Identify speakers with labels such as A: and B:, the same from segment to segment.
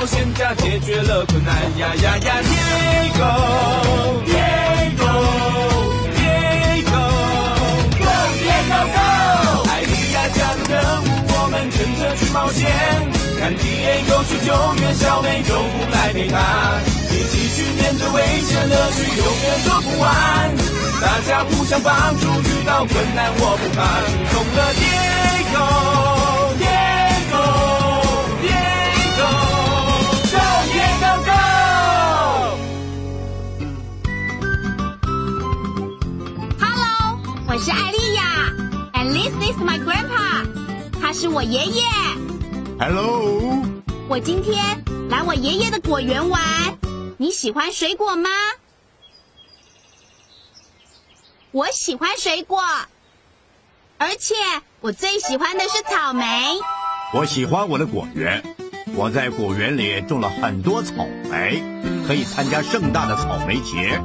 A: 冒险家解决了困难呀呀呀！Diego，Diego，Diego，Go，Diego，Go！艾莉亚加入任务，我们跟着去冒险，看 Diego 去救援小美，动物来陪他，一起去面对危险，乐趣永远说不完。大家互相帮助，遇到困难我不怕，出动了 Diego，Go Diego
B: 是艾丽亚，and this is my grandpa，他是我爷爷。
C: Hello，
B: 我今天来我爷爷的果园玩，你喜欢水果吗？我喜欢水果，而且我最喜欢的是草莓。
C: 我喜欢我的果园，我在果园里种了很多草莓，可以参加盛大的草莓节。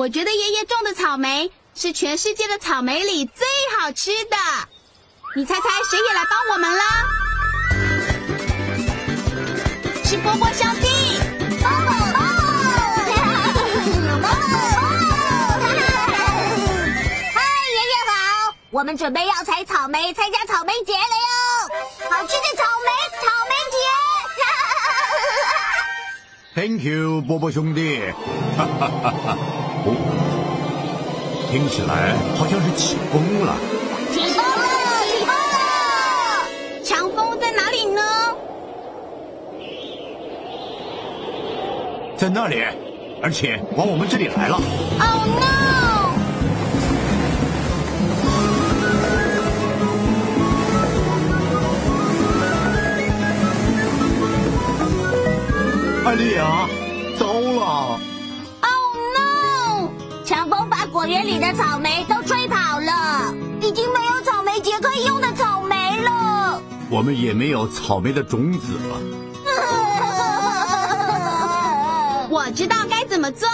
B: 我觉得爷爷种的草莓是全世界的草莓里最好吃的。你猜猜谁也来帮我们啦？是波波兄弟。
D: 嗨，爷爷好！我们准备要采草莓，参加草莓节了哟！好吃的草莓，草莓节！
C: Thank you，波波兄弟。哦，听起来好像是起风了。
D: 起风了，起风了！
B: 强风在哪里呢？
C: 在那里，而且往我们这里来了。
B: Oh no！
C: 艾丽亚，
D: 果园里的草莓都吹跑了，已经没有草莓节可以用的草莓了。
C: 我们也没有草莓的种子了。
B: 我知道该怎么做。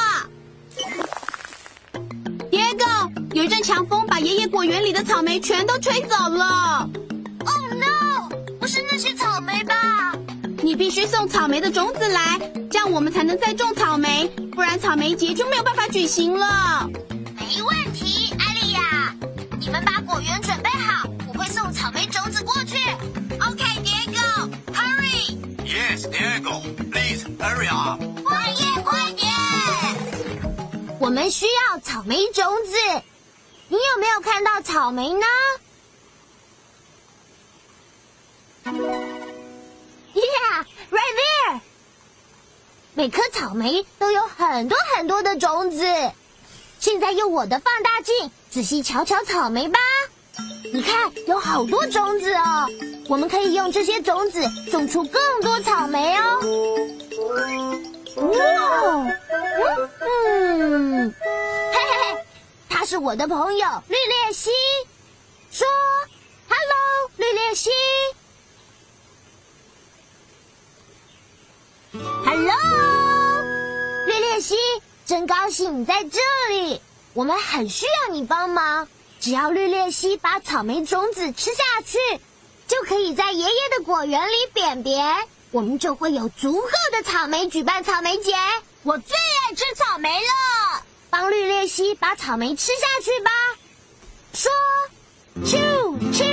B: Diego，有一阵强风把爷爷果园里的草莓全都吹走了。
D: Oh no！不是那些草莓吧？
B: 你必须送草莓的种子来，这样我们才能再种草莓，不然草莓节就没有办法举行了。
C: Diego, please hurry up.
D: 快点，快点！我们需要草莓种子，你有没有看到草莓呢？Yeah，right there。每颗草莓都有很多很多的种子。现在用我的放大镜仔细瞧瞧草莓吧。你看，有好多种子哦。我们可以用这些种子种出更多草莓哦。哇，嗯，嘿嘿嘿，他是我的朋友绿鬣蜥。说，Hello，绿鬣蜥。Hello，绿鬣蜥，真高兴你在这里。我们很需要你帮忙。只要绿鬣蜥把草莓种子吃下去，就可以在爷爷的果园里扁扁。我们就会有足够的草莓举办草莓节。我最爱吃草莓了，帮绿鬣蜥把草莓吃下去吧。说，啾啾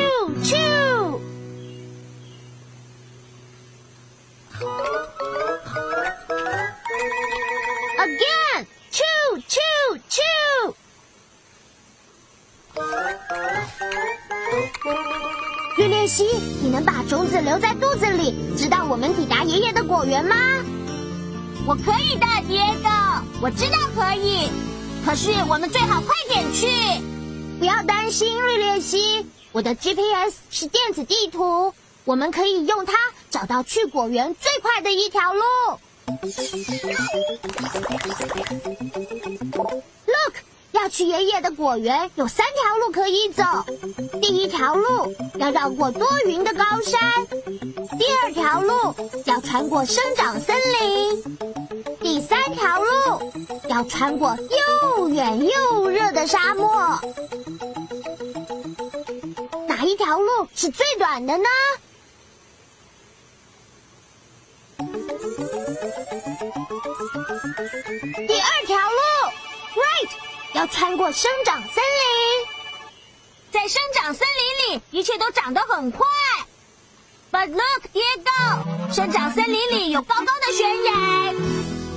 D: 啾。Again，啾啾啾。绿鬣蜥，你能把种子留在肚子里，直到我们抵达爷爷的果园吗？我可以的，爹哥，我知道可以。可是我们最好快点去。不要担心，绿鬣蜥，我的 GPS 是电子地图，我们可以用它找到去果园最快的一条路。要去爷爷的果园有三条路可以走。第一条路要绕过多云的高山，第二条路要穿过生长森林，第三条路要穿过又远又热的沙漠。哪一条路是最短的呢？要穿过生长森林。
E: 在生长森林里，一切都长得很快。But look，爹狗，生长森林里有高高的悬崖。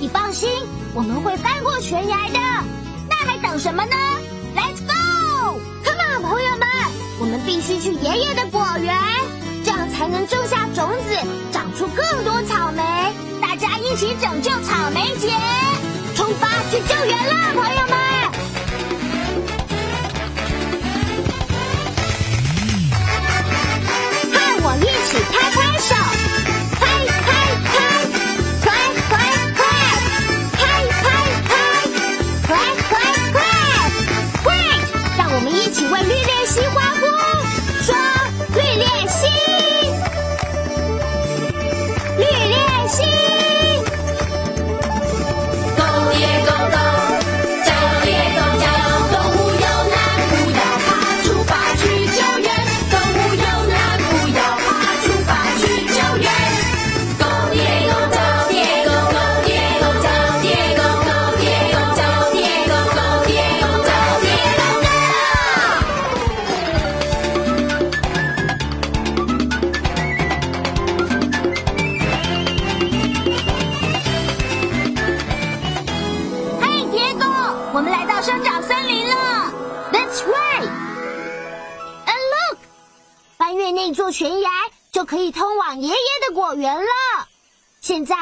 D: 你放心，我们会翻过悬崖的。
E: 那还等什么呢？Let's go！Come
D: on，朋友们，我们必须去爷爷的果园，这样才能种下种子，长出更多草莓。
E: 大家一起拯救草莓节，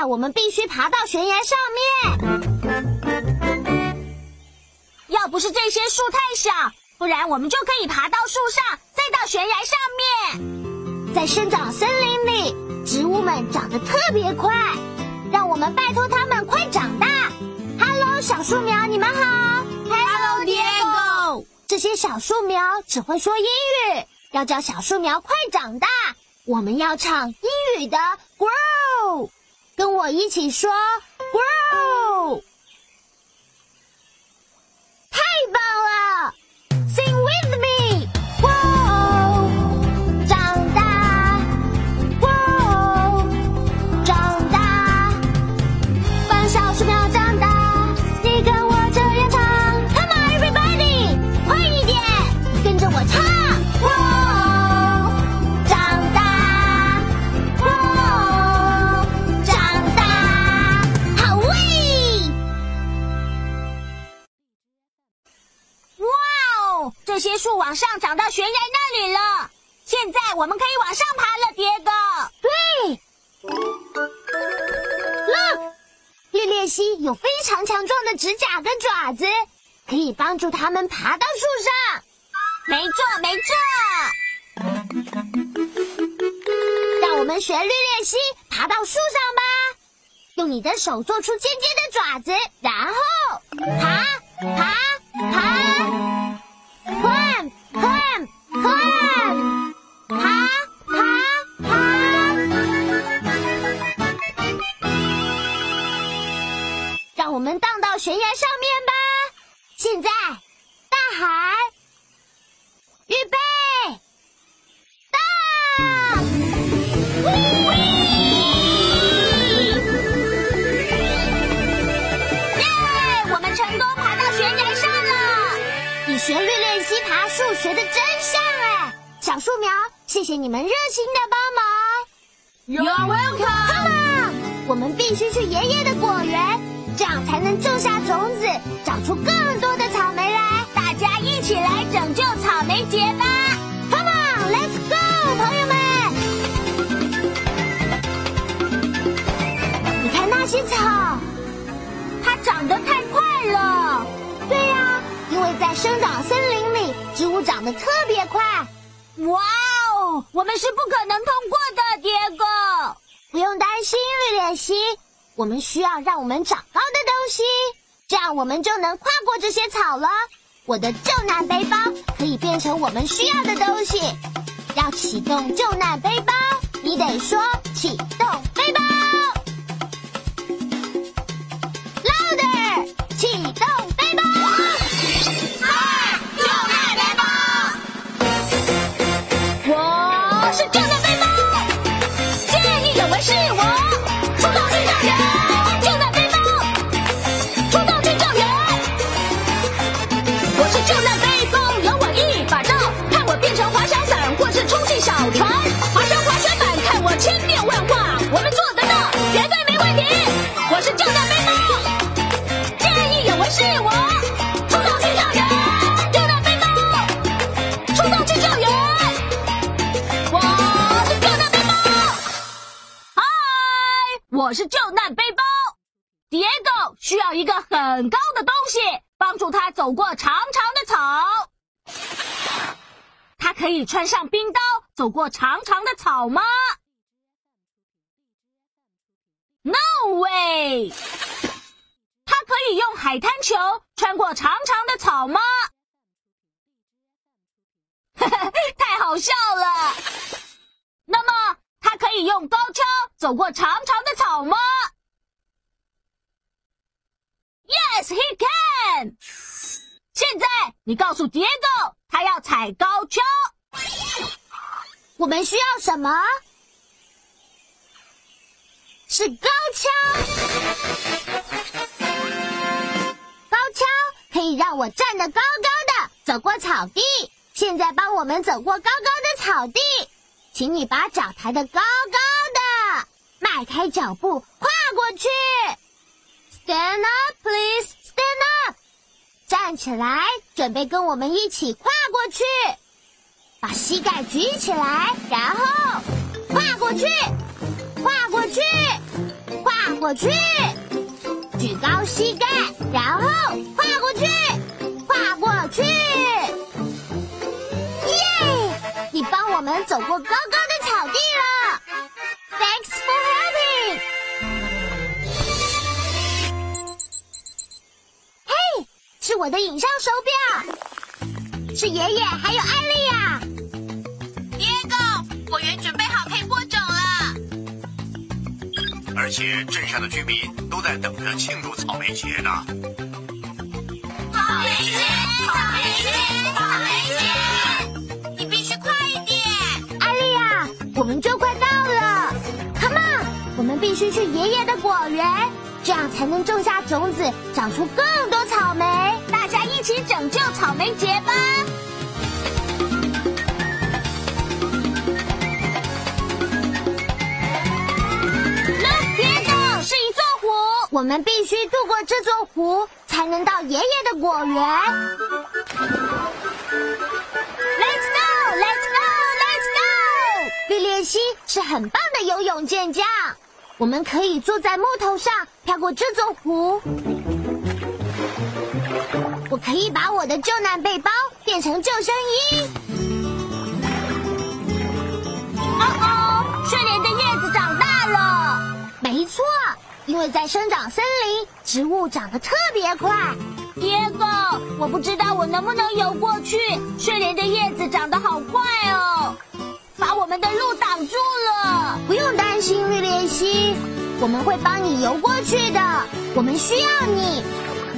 D: 我们必须爬到悬崖上面。
E: 要不是这些树太小，不然我们就可以爬到树上，再到悬崖上面。
D: 在生长森林里，植物们长得特别快，让我们拜托它们快长大。Hello，小树苗，你们好。
E: Hello，爹。
D: 这些小树苗只会说英语。要叫小树苗快长大，我们要唱英语的 grow，跟我一起说。
E: 树往上长到悬崖那里了，现在我们可以往上爬了，爹
D: 哥。对，Look，绿鬣蜥有非常强壮的指甲跟爪子，可以帮助它们爬到树上。
E: 没错，没错。
D: 让我们学绿鬣蜥爬到树上吧，用你的手做出尖尖的爪子，然后爬，爬，爬。悬崖上面吧。现在，大海，预备，荡！
E: 耶！我们成功爬到悬崖上了。
D: 你学绿练习爬树学的真像哎，小树苗，谢谢你们热心的帮忙。
E: You're welcome.
D: Come on，我们必须去爷爷的果园，这样才能种下种子，长出更多的草莓来。
E: 大家一起来拯救草莓节吧
D: ！Come on，Let's go，朋友们。你看那些草，
E: 它长得太快了。
D: 对呀。因为在生长森林里，植物长得特别快。
E: 哇哦，我们是不可能通过的，爹哥。
D: 不用担心，绿鬣蜥。我们需要让我们长高的东西，这样我们就能跨过这些草了。我的救难背包可以变成我们需要的东西。要启动救难背包，你得说启动背包。
E: 走过长长的草。他可以穿上冰刀，走过长长的草吗？No way！他可以用海滩球穿过长长的草吗？太好笑了。那么，他可以用高跷走过长长的草吗？Yes, he can。现在，你告诉 Diego，他要踩高跷。
D: 我们需要什么？是高跷。高跷可以让我站得高高的，走过草地。现在帮我们走过高高的草地，请你把脚抬得高高的，迈开脚步跨过去。Stand up, please. Stand up. 站起来，准备跟我们一起跨过去。把膝盖举起来，然后跨过去，跨过去，跨过去，举高膝盖，然后跨过去，跨过去。耶！你帮我们走过高高的是我的影像手表，是爷爷还有艾丽亚。
B: Diego，果园准备好可以播种了。
C: 而且镇上的居民都在等着庆祝草莓节呢。
B: 草莓节，草莓节，草莓节！你必须快一点。
D: 艾丽亚，我们就快到了，Come on，我们必须去爷爷的果园，这样才能种下种子，长出更多草莓。
E: 一起拯救草莓节吧！Look, 是一座湖。
D: 我们必须渡过这座湖，才能到爷爷的果园。
E: Let's go, let's go, let's go！
D: 绿鬣蜥是很棒的游泳健将，我们可以坐在木头上飘过这座湖。我可以把我的救难背包变成救生衣。
E: 哦哦，睡莲的叶子长大了。
D: 没错，因为在生长森林，植物长得特别快。
E: Diego，我不知道我能不能游过去。睡莲的叶子长得好快哦，把我们的路挡住了。
D: 不用担心，绿鬣蜥，我们会帮你游过去的。我们需要你，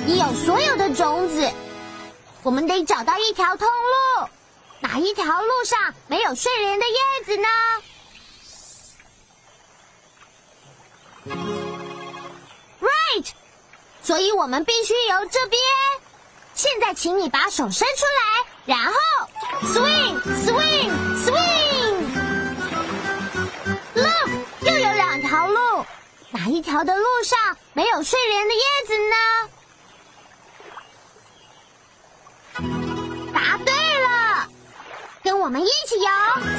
D: 你有所有的种子。我们得找到一条通路，哪一条路上没有睡莲的叶子呢？Right，所以我们必须由这边。现在，请你把手伸出来，然后 swing swing swing。Look，又有两条路，哪一条的路上没有睡莲的叶子呢？答对了，跟我们一起游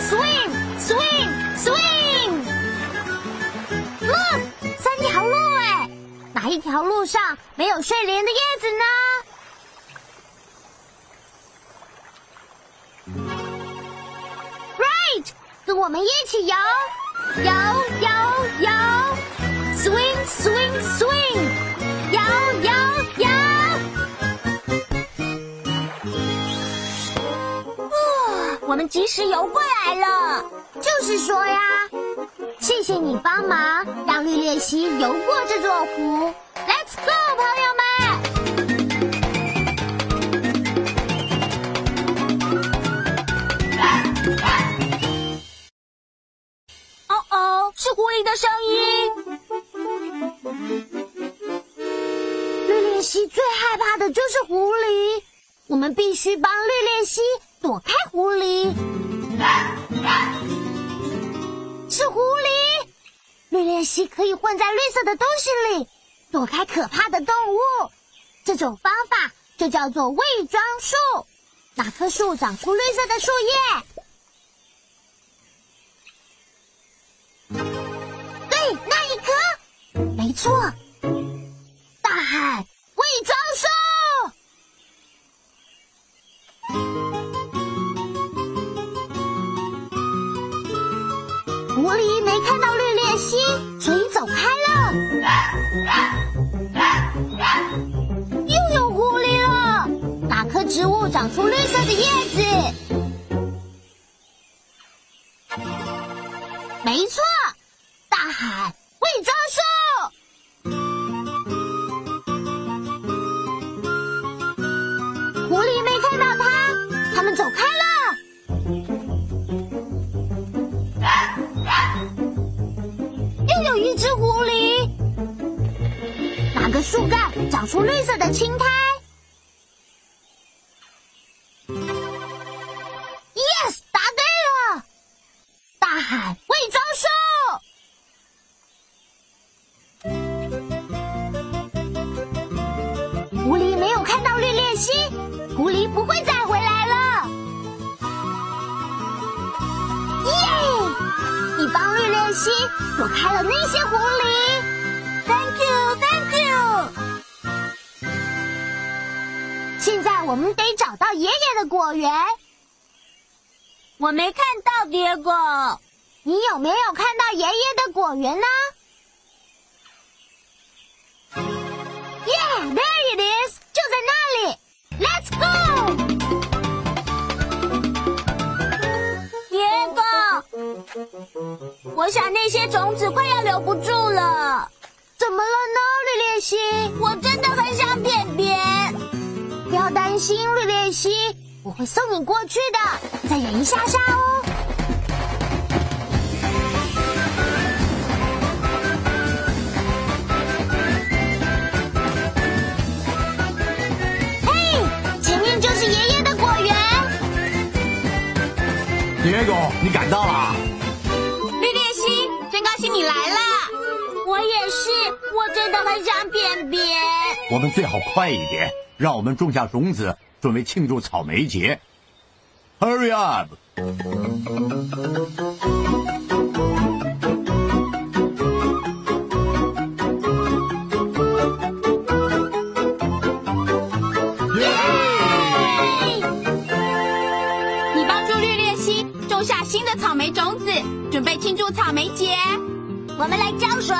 D: ，Swing，Swing，Swing。路，三条路哎，哪一条路上没有睡莲的叶子呢？Right，跟我们一起游。游游游，Swing，Swing，Swing。游游游。我们及时游过来了。就是说呀，谢谢你帮忙，让绿鬣蜥游过这座湖。Let's go，朋友们！哦哦，是狐狸的声音。绿鬣蜥最害怕的就是狐狸，我们必须帮绿鬣蜥躲开狐狸。是狐狸，绿鬣蜥可以混在绿色的东西里，躲开可怕的动物。这种方法就叫做伪装术。哪棵树长出绿色的树叶？对，那一棵，没错。大喊伪装又有狐狸了，哪棵植物长出绿色的叶子？没错，大海伪装术。狐狸没看到它，他们走开了。又有一只狐狸，个树干长出绿色的青苔。草原呢？Yeah，there it is，就在那里。Let's go。蝶果，我想那些种子快要留不住了。怎么了呢，绿鬣蜥？我真的很想便便。不要担心，绿鬣蜥，我会送你过去的。再忍一下下哦。
C: 别狗，你赶到了。
B: 绿鬣蜥，真高兴你来了。
D: 我也是，我真的很想便便。
C: 我们最好快一点，让我们种下种子，准备庆祝草莓节。Hurry up！
B: 庆祝草莓节。
D: 我们来浇水，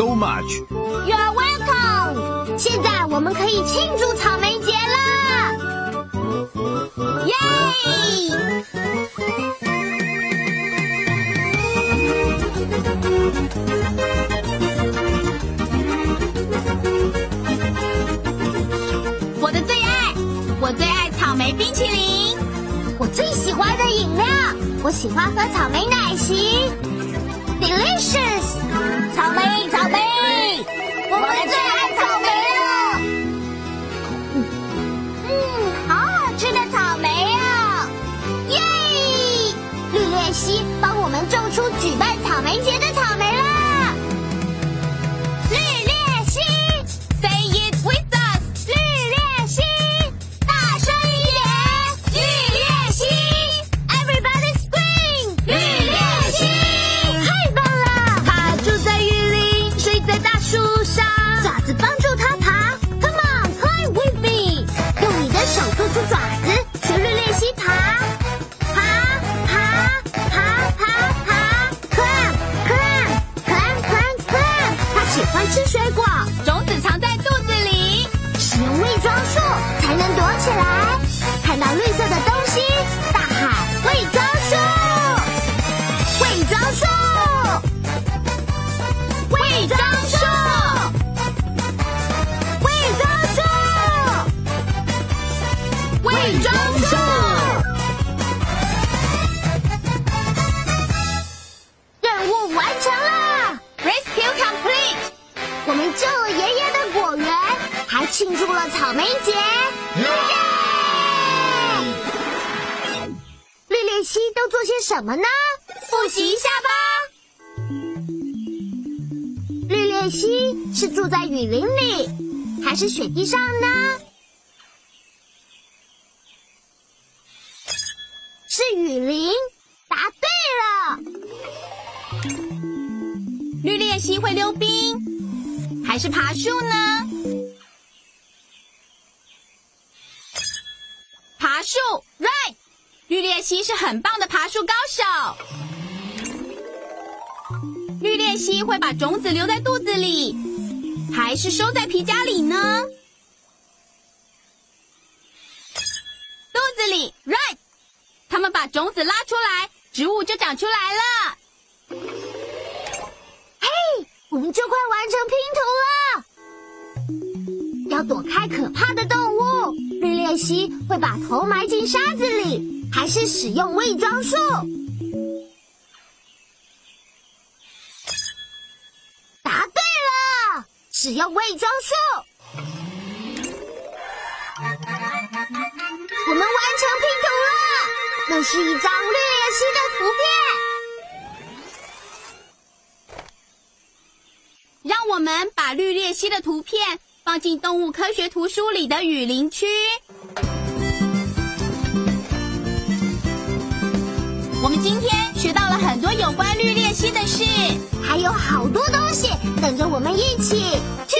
C: so much
D: you're welcome。现在我们可以庆祝草莓节了。耶！我
E: 的最爱，
D: 我最爱草莓冰淇淋，我最喜欢的饮料，我喜欢喝草莓奶昔，delicious。草莓，
B: 草莓，我
D: 们最伪装术。任务完成了。
B: Rescue complete，
D: 我们救了爷爷的果园，还庆祝了草莓节。耶！绿鬣蜥都做些什么呢？复习一下吧。绿鬣蜥是住在雨林里，还是雪地上呢？是雨林，答对了。
B: 绿鬣蜥会溜冰，还是爬树呢？爬树，right。绿鬣蜥是很棒的爬树高手。绿鬣蜥会把种子留在肚子里，还是收在皮夹里呢？肚子里，right。它们把种子拉出来，植物就长出来了。
D: 嘿，我们就快完成拼图了。要躲开可怕的动物，绿鬣蜥会把头埋进沙子里，还是使用伪装术？答对了，使用伪装术。我们完成拼图了，那是一张绿鬣蜥的图片。
B: 让我们把绿鬣蜥的图片放进动物科学图书里的雨林区。我们今天学到了很多有关绿鬣蜥的事。
D: 还有好多东西等着我们一起去